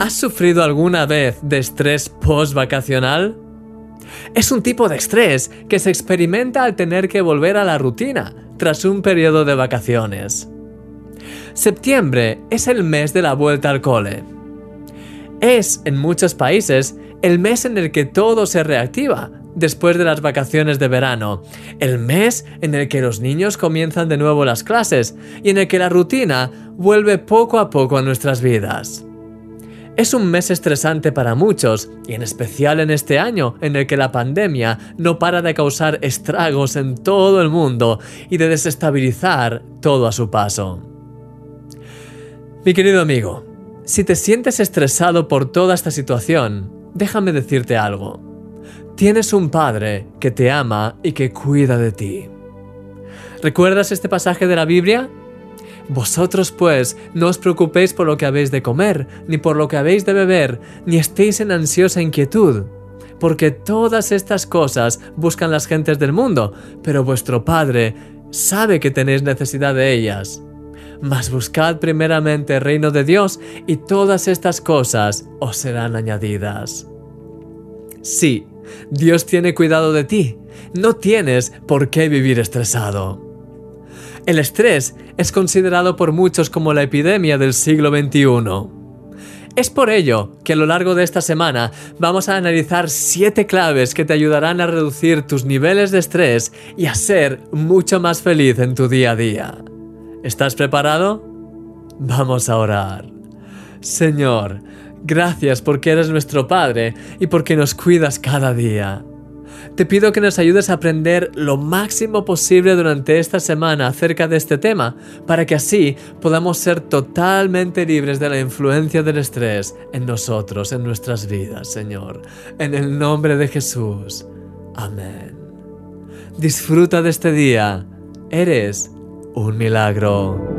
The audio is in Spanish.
¿Has sufrido alguna vez de estrés post-vacacional? Es un tipo de estrés que se experimenta al tener que volver a la rutina tras un periodo de vacaciones. Septiembre es el mes de la vuelta al cole. Es, en muchos países, el mes en el que todo se reactiva después de las vacaciones de verano, el mes en el que los niños comienzan de nuevo las clases y en el que la rutina vuelve poco a poco a nuestras vidas. Es un mes estresante para muchos, y en especial en este año en el que la pandemia no para de causar estragos en todo el mundo y de desestabilizar todo a su paso. Mi querido amigo, si te sientes estresado por toda esta situación, déjame decirte algo. Tienes un Padre que te ama y que cuida de ti. ¿Recuerdas este pasaje de la Biblia? Vosotros pues no os preocupéis por lo que habéis de comer, ni por lo que habéis de beber, ni estéis en ansiosa inquietud, porque todas estas cosas buscan las gentes del mundo, pero vuestro Padre sabe que tenéis necesidad de ellas. Mas buscad primeramente el reino de Dios y todas estas cosas os serán añadidas. Sí, Dios tiene cuidado de ti. No tienes por qué vivir estresado. El estrés es considerado por muchos como la epidemia del siglo XXI. Es por ello que a lo largo de esta semana vamos a analizar 7 claves que te ayudarán a reducir tus niveles de estrés y a ser mucho más feliz en tu día a día. ¿Estás preparado? Vamos a orar. Señor, gracias porque eres nuestro Padre y porque nos cuidas cada día. Te pido que nos ayudes a aprender lo máximo posible durante esta semana acerca de este tema, para que así podamos ser totalmente libres de la influencia del estrés en nosotros, en nuestras vidas, Señor. En el nombre de Jesús. Amén. Disfruta de este día. Eres un milagro.